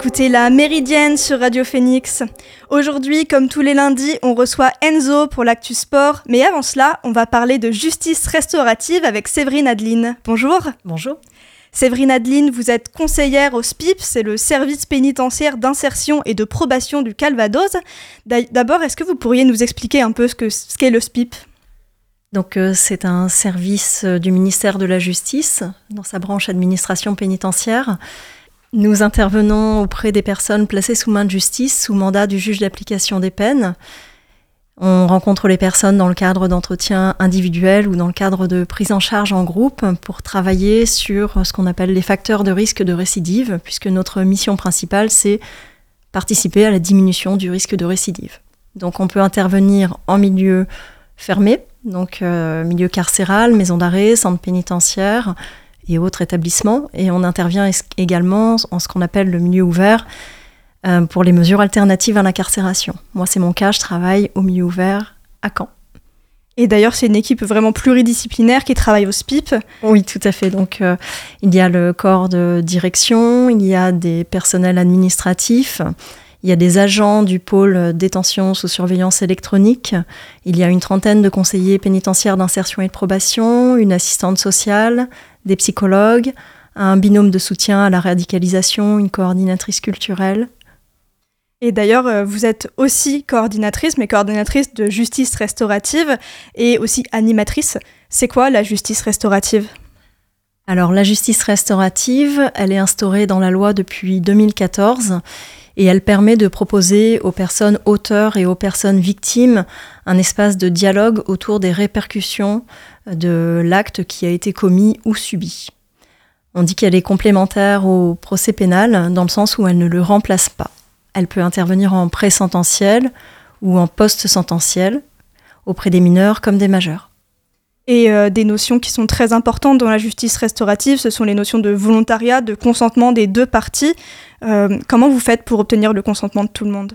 Écoutez la Méridienne sur Radio Phoenix. Aujourd'hui, comme tous les lundis, on reçoit Enzo pour l'actu sport, mais avant cela, on va parler de justice restaurative avec Séverine Adeline. Bonjour. Bonjour. Séverine Adeline, vous êtes conseillère au SPIP, c'est le service pénitentiaire d'insertion et de probation du Calvados. D'abord, est-ce que vous pourriez nous expliquer un peu ce qu'est ce le SPIP donc euh, c'est un service euh, du ministère de la Justice dans sa branche administration pénitentiaire. Nous intervenons auprès des personnes placées sous main de justice, sous mandat du juge d'application des peines. On rencontre les personnes dans le cadre d'entretiens individuels ou dans le cadre de prise en charge en groupe pour travailler sur ce qu'on appelle les facteurs de risque de récidive, puisque notre mission principale, c'est participer à la diminution du risque de récidive. Donc on peut intervenir en milieu fermé, donc euh, milieu carcéral, maison d'arrêt, centre pénitentiaire, et autres établissements. Et on intervient également en ce qu'on appelle le milieu ouvert euh, pour les mesures alternatives à l'incarcération. Moi, c'est mon cas, je travaille au milieu ouvert à Caen. Et d'ailleurs, c'est une équipe vraiment pluridisciplinaire qui travaille au SPIP. Oui, tout à fait. Donc, euh, il y a le corps de direction, il y a des personnels administratifs, il y a des agents du pôle détention sous surveillance électronique, il y a une trentaine de conseillers pénitentiaires d'insertion et de probation, une assistante sociale, des psychologues, un binôme de soutien à la radicalisation, une coordinatrice culturelle. Et d'ailleurs, euh, vous êtes aussi coordinatrice, mais coordinatrice de justice restaurative et aussi animatrice. C'est quoi la justice restaurative? Alors la justice restaurative, elle est instaurée dans la loi depuis 2014 et elle permet de proposer aux personnes auteurs et aux personnes victimes un espace de dialogue autour des répercussions de l'acte qui a été commis ou subi. On dit qu'elle est complémentaire au procès pénal dans le sens où elle ne le remplace pas. Elle peut intervenir en pré-sententiel ou en post-sententiel auprès des mineurs comme des majeurs. Et euh, des notions qui sont très importantes dans la justice restaurative, ce sont les notions de volontariat, de consentement des deux parties. Euh, comment vous faites pour obtenir le consentement de tout le monde?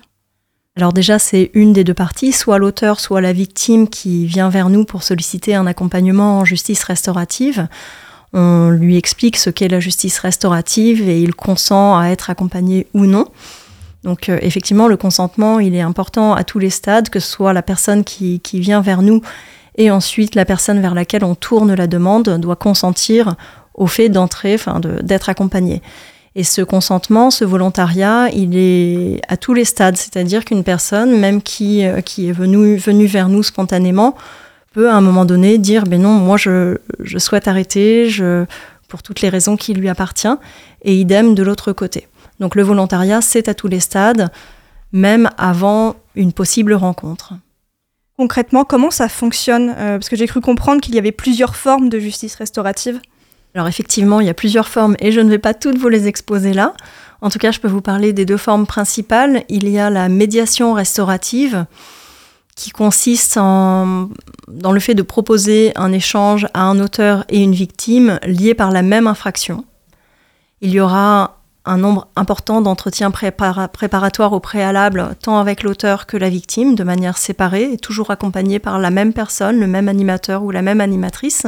Alors déjà, c'est une des deux parties, soit l'auteur, soit la victime qui vient vers nous pour solliciter un accompagnement en justice restaurative. On lui explique ce qu'est la justice restaurative et il consent à être accompagné ou non. Donc euh, effectivement, le consentement, il est important à tous les stades, que ce soit la personne qui, qui vient vers nous et ensuite la personne vers laquelle on tourne la demande doit consentir au fait d'entrer, enfin d'être accompagnée. Et ce consentement, ce volontariat, il est à tous les stades, c'est-à-dire qu'une personne, même qui, euh, est venue, venue vers nous spontanément, peut à un moment donné dire ben non, moi je, je souhaite arrêter, je, pour toutes les raisons qui lui appartiennent, et idem de l'autre côté. Donc le volontariat, c'est à tous les stades, même avant une possible rencontre. Concrètement, comment ça fonctionne euh, Parce que j'ai cru comprendre qu'il y avait plusieurs formes de justice restaurative. Alors effectivement, il y a plusieurs formes et je ne vais pas toutes vous les exposer là. En tout cas, je peux vous parler des deux formes principales. Il y a la médiation restaurative qui consiste en, dans le fait de proposer un échange à un auteur et une victime liés par la même infraction. Il y aura un nombre important d'entretiens préparatoires au préalable, tant avec l'auteur que la victime, de manière séparée, et toujours accompagnés par la même personne, le même animateur ou la même animatrice,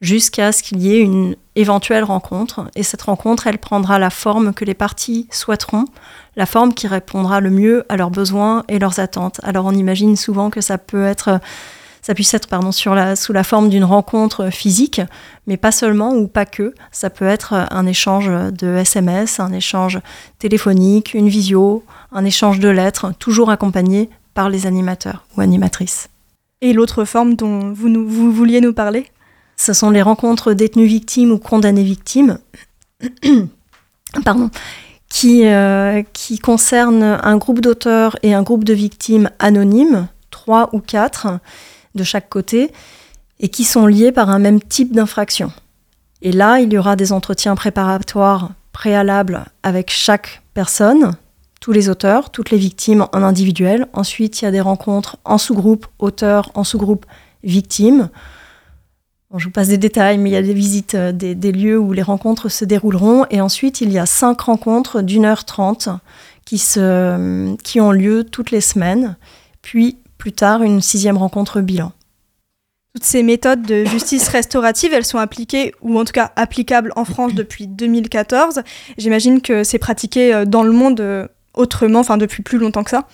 jusqu'à ce qu'il y ait une éventuelle rencontre. Et cette rencontre, elle prendra la forme que les parties souhaiteront, la forme qui répondra le mieux à leurs besoins et leurs attentes. Alors on imagine souvent que ça peut être ça puisse être pardon, sur la, sous la forme d'une rencontre physique, mais pas seulement ou pas que. Ça peut être un échange de SMS, un échange téléphonique, une visio, un échange de lettres, toujours accompagné par les animateurs ou animatrices. Et l'autre forme dont vous, nous, vous vouliez nous parler? Ce sont les rencontres détenues victimes ou condamnées victimes. Pardon qui, euh, qui concernent un groupe d'auteurs et un groupe de victimes anonymes, trois ou quatre, de chaque côté et qui sont liés par un même type d'infraction. Et là, il y aura des entretiens préparatoires préalables avec chaque personne, tous les auteurs, toutes les victimes en individuel. Ensuite, il y a des rencontres en sous-groupe auteurs, en sous-groupe victimes. je vous passe des détails, mais il y a des visites euh, des, des, lieux où les rencontres se dérouleront. Et ensuite, il y a cinq rencontres d'une heure trente qui, qui ont lieu toutes les semaines. Puis plus tard une sixième rencontre bilan. Toutes ces méthodes de justice restaurative, elles sont appliquées, ou en tout cas applicables en France depuis 2014. J'imagine que c'est pratiqué euh, dans le monde euh, autrement, enfin depuis plus longtemps que ça.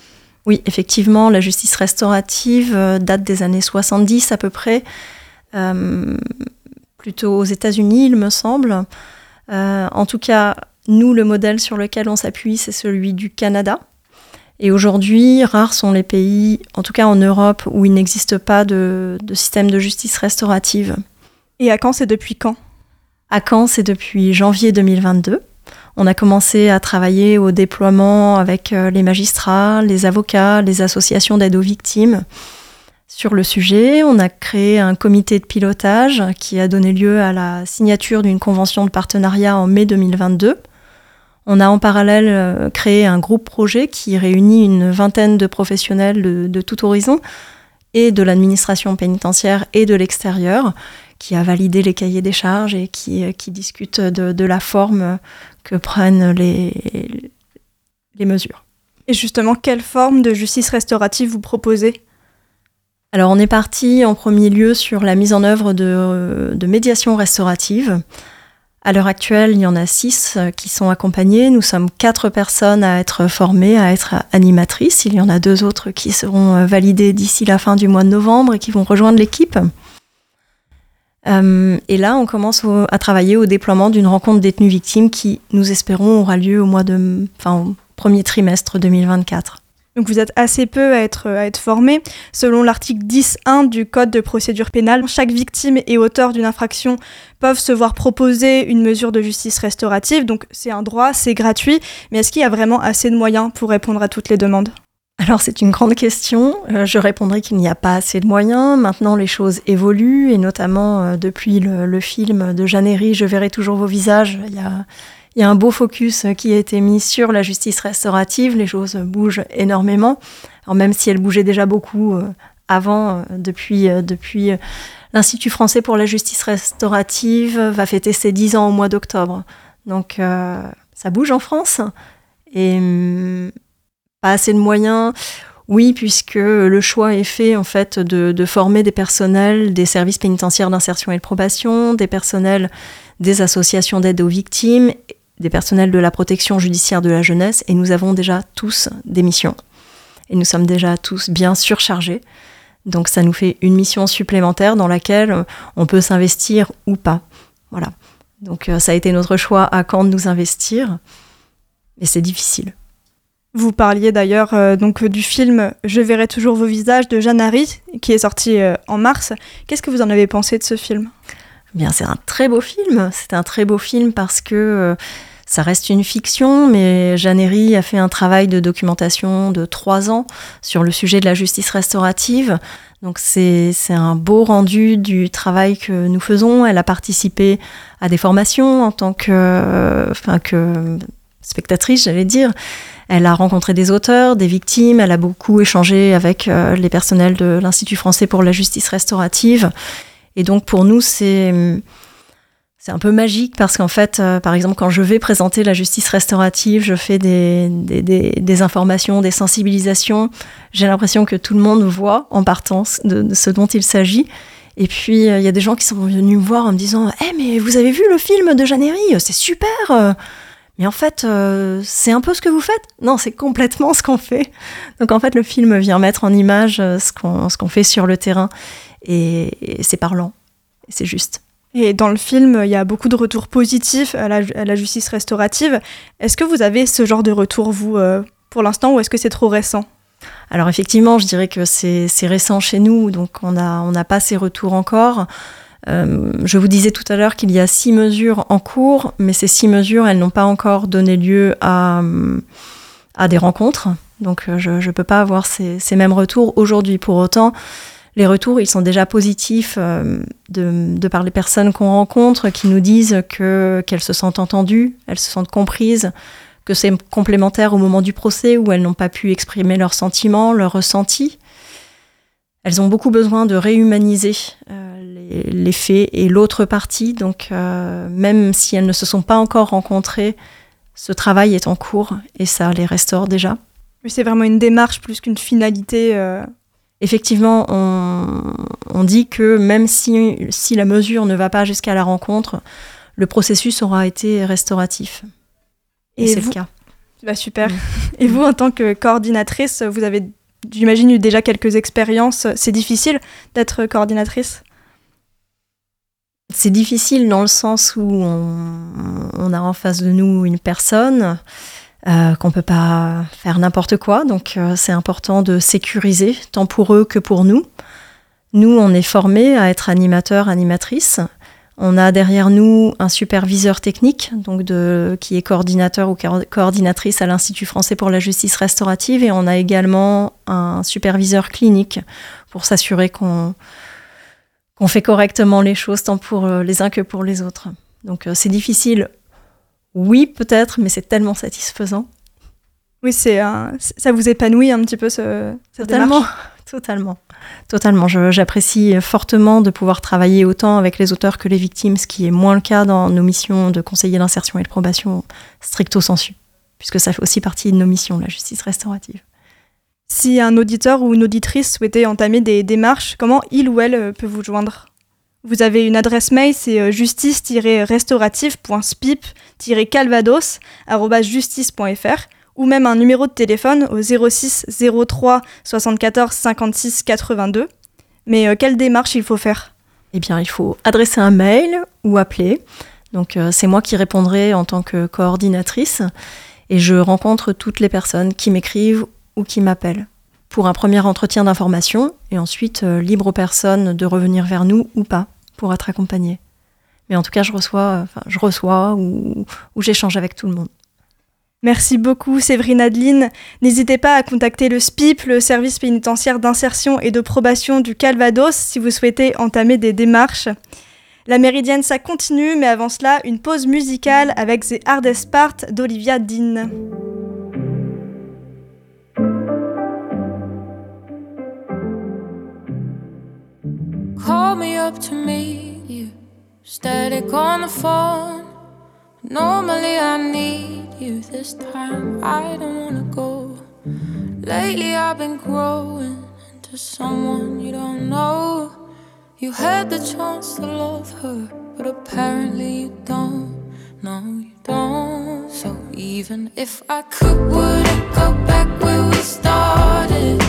Oui, effectivement, la justice restaurative euh, date des années 70 à peu près, plutôt aux États-Unis, il me semble. en tout cas, nous, le modèle sur lequel on s'appuie, c'est celui du Canada. Et aujourd'hui, rares sont les pays, en tout cas en Europe, où il n'existe pas de, système de justice restaurative. Et à Caen, c'est depuis quand? À Caen, c'est depuis janvier 2022. On a commencé à travailler au déploiement avec euh, les magistrats, les avocats, les associations d'aide aux victimes sur le sujet. On a créé un comité de pilotage qui a donné lieu à la signature d'une convention de partenariat en mai 2022 on a en parallèle euh, créé un groupe projet qui réunit une vingtaine de professionnels de, tout horizon et de l'administration pénitentiaire et de l'extérieur, qui a validé les cahiers des charges et qui, euh, qui discute de, la forme que prennent les, les mesures. Et justement, quelle forme de justice restaurative vous proposez? Alors on est parti en premier lieu sur la mise en œuvre de, de médiation restaurative à l'heure actuelle, il y en a six euh, qui sont accompagnés. Nous sommes quatre personnes à être formées, à être animatrices. Il y en a deux autres qui seront euh, validées d'ici la fin du mois de novembre et qui vont rejoindre l'équipe. Euh, et là, on commence à travailler au déploiement d'une rencontre détenues victimes qui, nous espérons, aura lieu au mois de, enfin, au premier trimestre 2024. Donc vous êtes assez peu à être, à être formé. Selon l'article 10.1 du Code de procédure pénale, chaque victime et auteur d'une infraction peuvent se voir proposer une mesure de justice restaurative. Donc c'est un droit, c'est gratuit. Mais est-ce qu'il y a vraiment assez de moyens pour répondre à toutes les demandes? Alors c'est une grande question. Euh, je répondrai qu'il n'y a pas assez de moyens. Maintenant les choses évoluent et notamment euh, depuis le, film de Jeannery, Je verrai toujours vos visages. Il y a il y a un beau focus qui a été mis sur la justice restaurative. Les choses bougent énormément. Alors même si elles bougeaient déjà beaucoup euh, avant, euh, depuis, euh, depuis l'Institut français pour la justice restaurative va fêter ses 10 ans au mois d'octobre. Donc ça bouge en France. Et hum, pas assez de moyens. Oui, puisque le choix est fait en fait de former des personnels des services pénitentiaires d'insertion et de probation, des personnels des associations d'aide aux victimes des personnels de la protection judiciaire de la jeunesse et nous avons déjà tous des missions. Et nous sommes déjà tous bien surchargés. Donc ça nous fait une mission supplémentaire dans laquelle on peut s'investir ou pas. Voilà. Donc euh, ça a été notre choix à quand de nous investir. Mais c'est difficile. Vous parliez d'ailleurs euh, donc du film Je verrai toujours vos visages de Jeanne Harry qui est sorti euh, en mars. Qu'est-ce que vous en avez pensé de ce film? Bien, c'est un très beau film. C'est un très beau film parce que euh, ça reste une fiction, mais Jeannery a fait un travail de documentation de trois ans sur le sujet de la justice restaurative. Donc c'est un beau rendu du travail que nous faisons. Elle a participé à des formations en tant que spectatrice, j'allais dire. Elle a rencontré des auteurs, des victimes, elle a beaucoup échangé avec euh, les personnels de l'Institut français pour la justice restaurative. Et donc pour nous, c'est c'est un peu magique parce qu'en fait, euh, par exemple, quand je vais présenter la justice restaurative, je fais des, des, des, informations, des sensibilisations. J'ai l'impression que tout le monde voit en partant de, ce dont il s'agit. Et puis, euh, il y a des gens qui sont venus me voir en me disant Eh, mais vous avez vu le film de Jeannery C'est super Mais en fait, euh, c'est un peu ce que vous faites Non, c'est complètement ce qu'on fait. Donc, en fait, le film vient mettre en image ce qu'on qu'on fait sur le terrain et, c'est parlant, c'est juste. Et dans le film, il y a beaucoup de retours positifs à la, justice restaurative. Est-ce que vous avez ce genre de retour, vous, euh, pour l'instant, ou est-ce que c'est trop récent? Alors effectivement, je dirais que c'est récent chez nous, donc on n'a on pas ces retours encore. Euh, je vous disais tout à l'heure qu'il y a six mesures en cours, mais ces six mesures, elles n'ont pas encore donné lieu à, à des rencontres. Donc euh, je ne peux pas avoir ces, ces mêmes retours aujourd'hui. Pour autant, les retours, ils sont déjà positifs euh, de, par les personnes qu'on rencontre qui nous disent que qu'elles se sentent entendues, elles se sentent comprises, que c'est complémentaire au moment du procès où elles n'ont pas pu exprimer leurs sentiments, leurs ressentis. Elles ont beaucoup besoin de réhumaniser euh, les, faits et l'autre partie, donc euh, même si elles ne se sont pas encore rencontrées, ce travail est en cours et ça les restaure déjà. Mais c'est vraiment une démarche plus qu'une finalité Effectivement, on, dit que même si, si, la mesure ne va pas jusqu'à la rencontre, le processus aura été restauratif. Et, c'est le cas. Bah super. Mm. Et vous, en tant que coordinatrice, vous avez, j'imagine, déjà quelques expériences. C'est difficile d'être coordinatrice? C'est difficile dans le sens où on, a en face de nous une personne euh, qu'on ne peut pas faire n'importe quoi. Donc euh, c'est important de sécuriser, tant pour eux que pour nous. Nous, on est formés à être animateurs, animatrices. On a derrière nous un superviseur technique, donc de, qui est coordinateur ou coordinatrice à l'Institut français pour la justice restaurative, et on a également un superviseur clinique pour s'assurer qu'on fait correctement les choses tant pour euh, les uns que pour les autres. Donc c'est difficile oui, peut-être, mais c'est tellement satisfaisant. Oui, c'est ça vous épanouit un petit peu ce, cette totalement, totalement, totalement. J'apprécie fortement de pouvoir travailler autant avec les auteurs que les victimes, ce qui est moins le cas dans nos missions de conseiller d'insertion et de probation stricto sensu, puisque ça fait aussi partie de nos missions, la justice restaurative. Si un auditeur ou une auditrice souhaitait entamer des démarches, comment il ou elle peut vous joindre? Vous avez une adresse mail, c'est euh, justice-restaurative.spip-calvados.justice.fr ou même un numéro de téléphone au 06 03 74 56 82. Mais euh, quelle démarche il faut faire? Eh bien, il faut adresser un mail ou appeler. Donc, euh, c'est moi qui répondrai en tant que coordinatrice et je rencontre toutes les personnes qui m'écrivent ou qui m'appellent pour un premier entretien d'information et ensuite libre aux personnes de revenir vers nous ou pas pour être accompagnée. Mais en tout cas, je reçois, je reçois ou, ou j'échange avec tout le monde. Merci beaucoup Séverine Adeline. N'hésitez pas à contacter le SPIP, le service pénitentiaire d'insertion et de probation du Calvados, si vous souhaitez entamer des démarches. La Méridienne, ça continue, mais avant cela, une pause musicale avec The Hardest Part d'Olivia Dean. call me up to you. Static on the phone. Normally I need you. This time I don't wanna go. Lately I've been growing into someone you don't know. You had the chance to love her, but apparently you don't. No, you don't. So even if I could, would it go back where we started?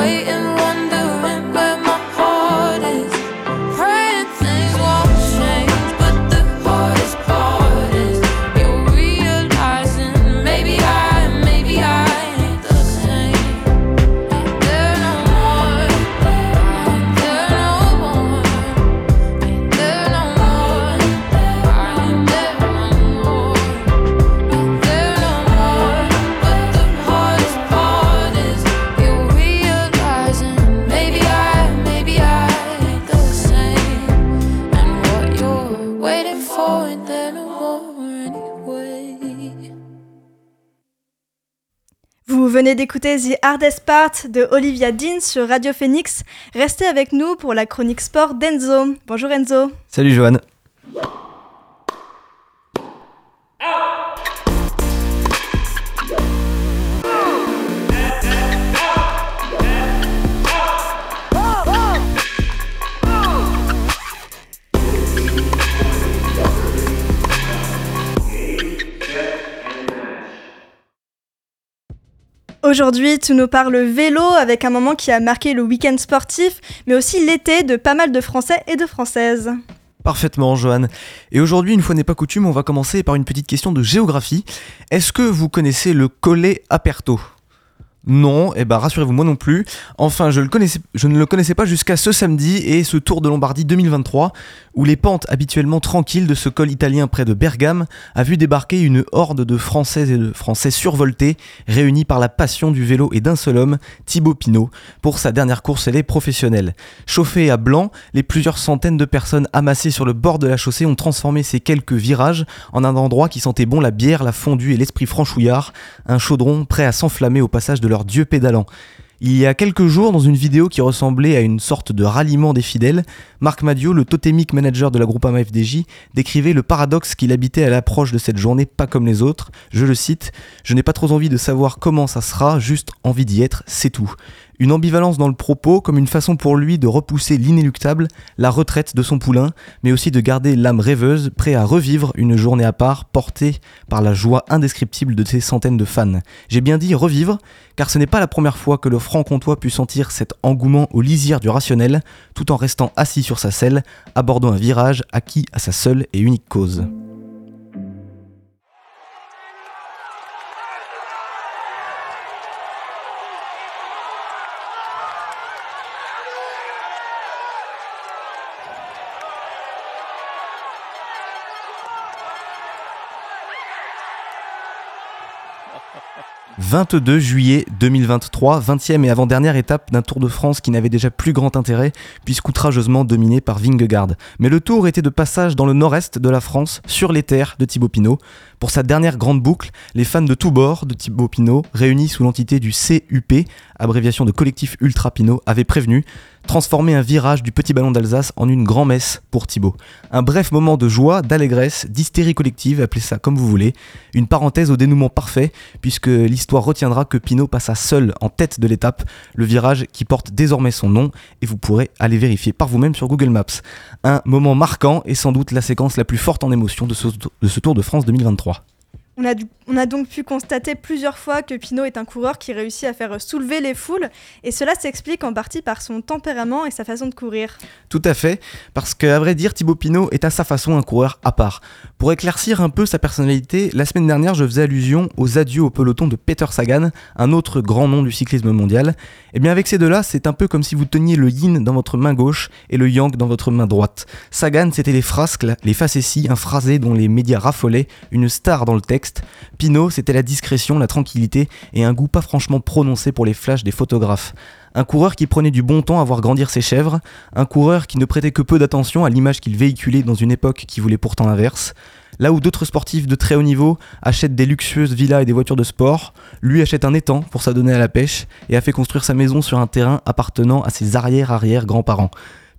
waiting venez d'écouter The Hardest Part de Olivia Dean sur Radio Phoenix. Restez avec nous pour la chronique sport d'Enzo. Bonjour Enzo. Salut Johan. Aujourd'hui, tu nous parles vélo avec un moment qui a marqué le week-end sportif, mais aussi l'été de pas mal de Français et de Françaises. Parfaitement, Johan. Et aujourd'hui, une fois n'est pas coutume, on va commencer par une petite question de géographie. Est-ce que vous connaissez le Collet Aperto? Non, et eh ben rassurez-vous, moi non plus. Enfin, je, ne le connaissais pas jusqu'à ce samedi et ce Tour de Lombardie 2023, où les pentes habituellement tranquilles de ce col italien près de Bergame a vu débarquer une horde de Françaises et de Français survoltés, réunis par la passion du vélo et d'un seul homme, Thibaut Pinot, pour sa dernière course est professionnelle. Chauffés à blanc, les plusieurs centaines de personnes amassées sur le bord de la chaussée ont transformé ces quelques virages en un endroit qui sentait bon la bière, la fondue et l'esprit franchouillard, un chaudron prêt à s'enflammer au passage de leur dieu pédalant. Il y a quelques jours, dans une vidéo qui ressemblait à une sorte de ralliement des fidèles, Marc Madio, le totémique manager de la groupe FDJ, décrivait le paradoxe qu'il habitait à l'approche de cette journée pas comme les autres. Je le cite Je n'ai pas trop envie de savoir comment ça sera, juste envie d'y être, c'est tout. Une ambivalence dans le propos, comme une façon pour lui de repousser l'inéluctable, la retraite de son poulain, mais aussi de garder l'âme rêveuse, prêt à revivre une journée à part, portée par la joie indescriptible de ses centaines de fans. J'ai bien dit revivre, car ce n'est pas la première fois que le franc-comtois pu sentir cet engouement aux lisières du rationnel, tout en restant assis sur sa selle, abordant un virage acquis à sa seule et unique cause. 22 juillet 2023, 20e et avant-dernière étape d'un Tour de France qui n'avait déjà plus grand intérêt puisqu'outrageusement dominé par Vingegaard. Mais le Tour était de passage dans le nord-est de la France, sur les terres de Thibaut Pinot. Pour sa dernière grande boucle, les fans de tous bords de Thibaut Pinot, réunis sous l'entité du CUP, abréviation de collectif Ultra Pinot, avaient prévenu transformer un virage du petit ballon d'Alsace en une grand-messe pour Thibaut. Un bref moment de joie, d'allégresse, d'hystérie collective, appelez ça comme vous voulez. Une parenthèse au dénouement parfait, puisque l'histoire retiendra que Pinot passa seul en tête de l'étape, le virage qui porte désormais son nom, et vous pourrez aller vérifier par vous-même sur Google Maps. Un moment marquant et sans doute la séquence la plus forte en émotion de ce, de ce Tour de France 2023. On a, donc pu constater plusieurs fois que Pinot est un coureur qui réussit à faire soulever les foules, et cela s'explique en partie par son tempérament et sa façon de courir. Tout à fait, parce qu'à vrai dire, Thibaut Pinot est à sa façon un coureur à part. Pour éclaircir un peu sa personnalité, la semaine dernière, je faisais allusion aux adieux au peloton de Peter Sagan, un autre grand nom du cyclisme mondial. Et eh bien avec ces deux-là, c'est un peu comme si vous teniez le yin dans votre main gauche et le yang dans votre main droite. Sagan, c'était les frasques, les facéties, un phrasé dont les médias raffolaient, une star dans le texte Pinot, c'était la discrétion, la tranquillité et un goût pas franchement prononcé pour les flashs des photographes. Un coureur qui prenait du bon temps à voir grandir ses chèvres, un coureur qui ne prêtait que peu d'attention à l'image qu'il véhiculait dans une époque qui voulait pourtant l'inverse. Là où d'autres sportifs de très haut niveau achètent des luxueuses villas et des voitures de sport, lui achète un étang pour s'adonner à la pêche et a fait construire sa maison sur un terrain appartenant à ses arrière-arrière-grands-parents.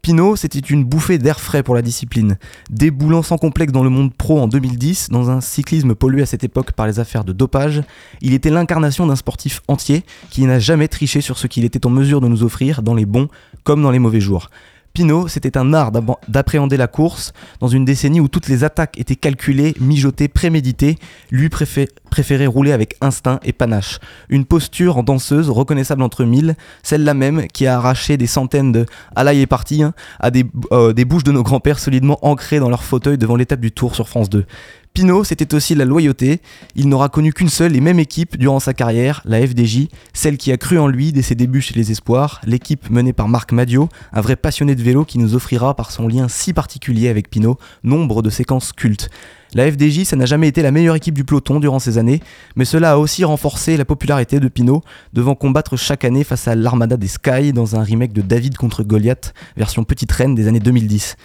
Pinot, c'était une bouffée d'air frais pour la discipline. Déboulant sans complexe dans le monde pro en 2010, dans un cyclisme pollué à cette époque par les affaires de dopage, il était l'incarnation d'un sportif entier qui n'a jamais triché sur ce qu'il était en mesure de nous offrir dans les bons comme dans les mauvais jours. Pinot, c'était un art d'appréhender la course dans une décennie où toutes les attaques étaient calculées, mijotées, préméditées. Lui préférait rouler avec instinct et panache. Une posture en danseuse reconnaissable entre mille, celle-là même qui a arraché des centaines de Alaï est parti hein, à des, euh, des bouches de nos grands-pères solidement ancrés dans leur fauteuil devant l'étape du Tour sur France 2. Pinot, c'était aussi la loyauté. Il n'aura connu qu'une seule et même équipe durant sa carrière, la FDJ, celle qui a cru en lui dès ses débuts chez les Espoirs, l'équipe menée par Marc Madio, un vrai passionné de vélo qui nous offrira par son lien si particulier avec Pinot nombre de séquences cultes. La FDJ, ça n'a jamais été la meilleure équipe du peloton durant ces années, mais cela a aussi renforcé la popularité de Pinot, devant combattre chaque année face à l'Armada des Sky dans un remake de David contre Goliath, version petite reine des années 2010.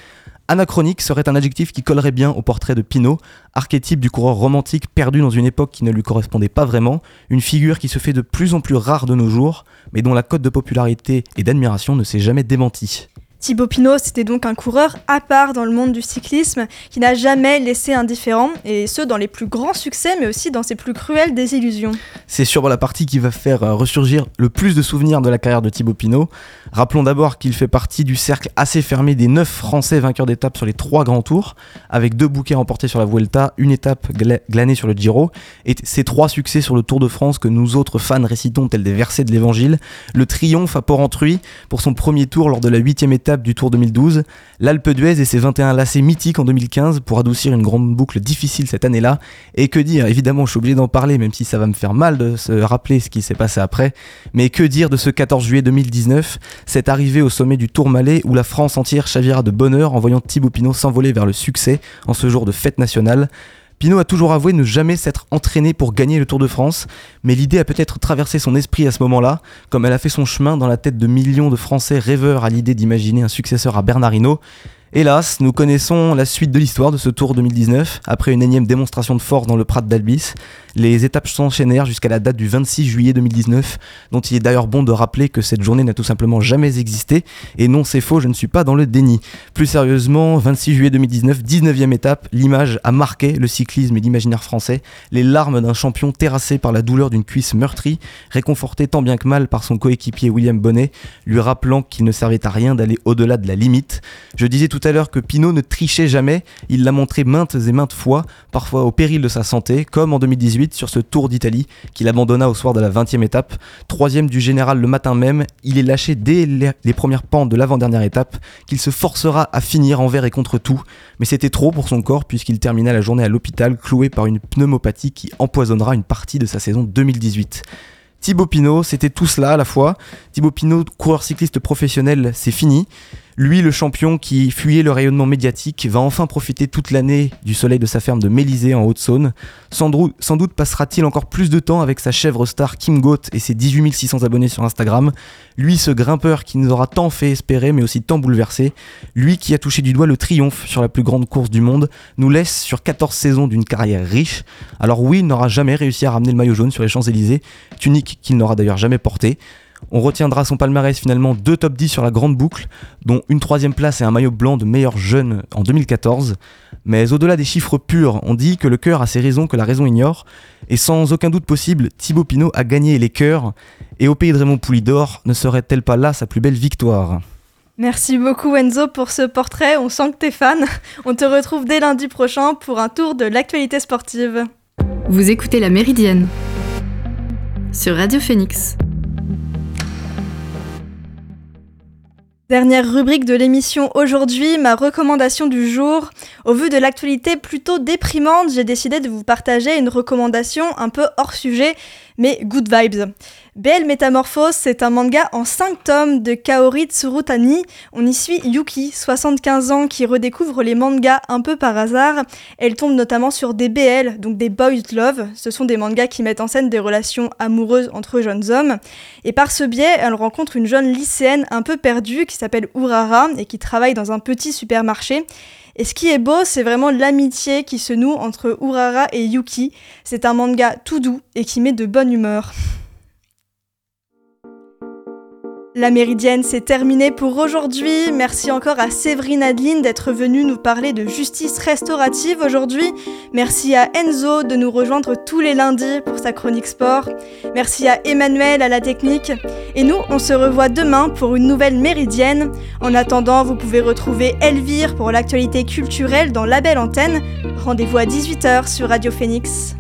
Anachronique serait un adjectif qui collerait bien au portrait de Pinot, archétype du coureur romantique perdu dans une époque qui ne lui correspondait pas vraiment, une figure qui se fait de plus en plus rare de nos jours, mais dont la cote de popularité et d'admiration ne s'est jamais démentie. Thibaut Pinot, c'était donc un coureur à part dans le monde du cyclisme qui n'a jamais laissé indifférent, et ce dans les plus grands succès, mais aussi dans ses plus cruelles désillusions. C'est sûrement la partie qui va faire euh, ressurgir le plus de souvenirs de la carrière de Thibaut Pinot. Rappelons d'abord qu'il fait partie du cercle assez fermé des 9 Français vainqueurs d'étapes sur les trois grands tours, avec deux bouquets remportés sur la Vuelta, une étape glanée sur le Giro, et ses trois succès sur le Tour de France que nous autres fans récitons tels des versets de l'Évangile, le triomphe à Port-Entruy pour son premier tour lors de la huitième étape du Tour 2012, l'Alpe d'Huez et ses 21 lacets mythiques en 2015 pour adoucir une grande boucle difficile cette année-là. Et que dire, évidemment, je suis obligé d'en parler, même si ça va me faire mal de se rappeler ce qui s'est passé après. Mais que dire de ce 14 juillet 2019, cette arrivée au sommet du Tour Malais où la France entière chavira de bonheur en voyant Thibaut Pinot s'envoler vers le succès en ce jour de fête nationale. Pinot a toujours avoué ne jamais s'être entraîné pour gagner le Tour de France, mais l'idée a peut-être traversé son esprit à ce moment-là, comme elle a fait son chemin dans la tête de millions de Français rêveurs à l'idée d'imaginer un successeur à Bernard. Hélas, nous connaissons la suite de l'histoire de ce Tour 2019. Après une énième démonstration de force dans le Prat d'Albis, les étapes s'enchaînèrent jusqu'à la date du 26 juillet 2019, dont il est d'ailleurs bon de rappeler que cette journée n'a tout simplement jamais existé. Et non, c'est faux, je ne suis pas dans le déni. Plus sérieusement, 26 juillet 2019, 19e étape, l'image a marqué le cyclisme et l'imaginaire français. Les larmes d'un champion terrassé par la douleur d'une cuisse meurtrie, réconforté tant bien que mal par son coéquipier William Bonnet, lui rappelant qu'il ne servait à rien d'aller au-delà de la limite. À l'heure que Pinot ne trichait jamais, il l'a montré maintes et maintes fois, parfois au péril de sa santé, comme en 2018 sur ce Tour d'Italie qu'il abandonna au soir de la 20e étape. Troisième du général le matin même, il est lâché dès les premières pentes de l'avant-dernière étape qu'il se forcera à finir envers et contre tout. Mais c'était trop pour son corps puisqu'il termina la journée à l'hôpital cloué par une pneumopathie qui empoisonnera une partie de sa saison 2018. Thibaut Pinot, c'était tout cela à la fois. Thibaut Pinot, coureur cycliste professionnel, c'est fini. Lui, le champion qui fuyait le rayonnement médiatique, va enfin profiter toute l'année du soleil de sa ferme de Mélisée en Haute-Saône. Sans, doute passera-t-il encore plus de temps avec sa chèvre star Kim Goat et ses 18 600 abonnés sur Instagram. Lui, ce grimpeur qui nous aura tant fait espérer mais aussi tant bouleversé. Lui qui a touché du doigt le triomphe sur la plus grande course du monde, nous laisse sur 14 saisons d'une carrière riche. Alors oui, il n'aura jamais réussi à ramener le maillot jaune sur les Champs-Élysées, tunique qu'il n'aura d'ailleurs jamais portée. On retiendra son palmarès finalement deux top 10 sur la grande boucle, dont une troisième place et un maillot blanc de meilleur jeune en 2014. Mais au-delà des chiffres purs, on dit que le cœur a ses raisons que la raison ignore. Et sans aucun doute possible, Thibaut Pinot a gagné les cœurs. Et au pays de Raymond Poulidor, ne serait-elle pas là sa plus belle victoire? Merci beaucoup Enzo pour ce portrait, on sent que t'es fan. On te retrouve dès lundi prochain pour un tour de l'actualité sportive. Vous écoutez La Méridienne sur Radio Phoenix. Dernière rubrique de l'émission aujourd'hui, ma recommandation du jour. Au vu de l'actualité plutôt déprimante, j'ai décidé de vous partager une recommandation un peu hors sujet, mais good vibes. Belle Métamorphose, c'est un manga en 5 tomes de Kaori Tsurutani. On y suit Yuki, 75 ans, qui redécouvre les mangas un peu par hasard. Elle tombe notamment sur des BL, donc des boys love. Ce sont des mangas qui mettent en scène des relations amoureuses entre jeunes hommes. Et par ce biais, elle rencontre une jeune lycéenne un peu perdue qui s'appelle Urara et qui travaille dans un petit supermarché. Et ce qui est beau, c'est vraiment l'amitié qui se noue entre Urara et Yuki. C'est un manga tout doux et qui met de bonne humeur. La Méridienne, c'est terminé pour aujourd'hui. Merci encore à Séverine Adeline d'être venue nous parler de justice restaurative aujourd'hui. Merci à Enzo de nous rejoindre tous les lundis pour sa chronique sport. Merci à Emmanuel à la technique. Et nous, on se revoit demain pour une nouvelle Méridienne. En attendant, vous pouvez retrouver Elvire pour l'actualité culturelle dans la belle antenne. Rendez-vous à 18h sur Radio Phoenix.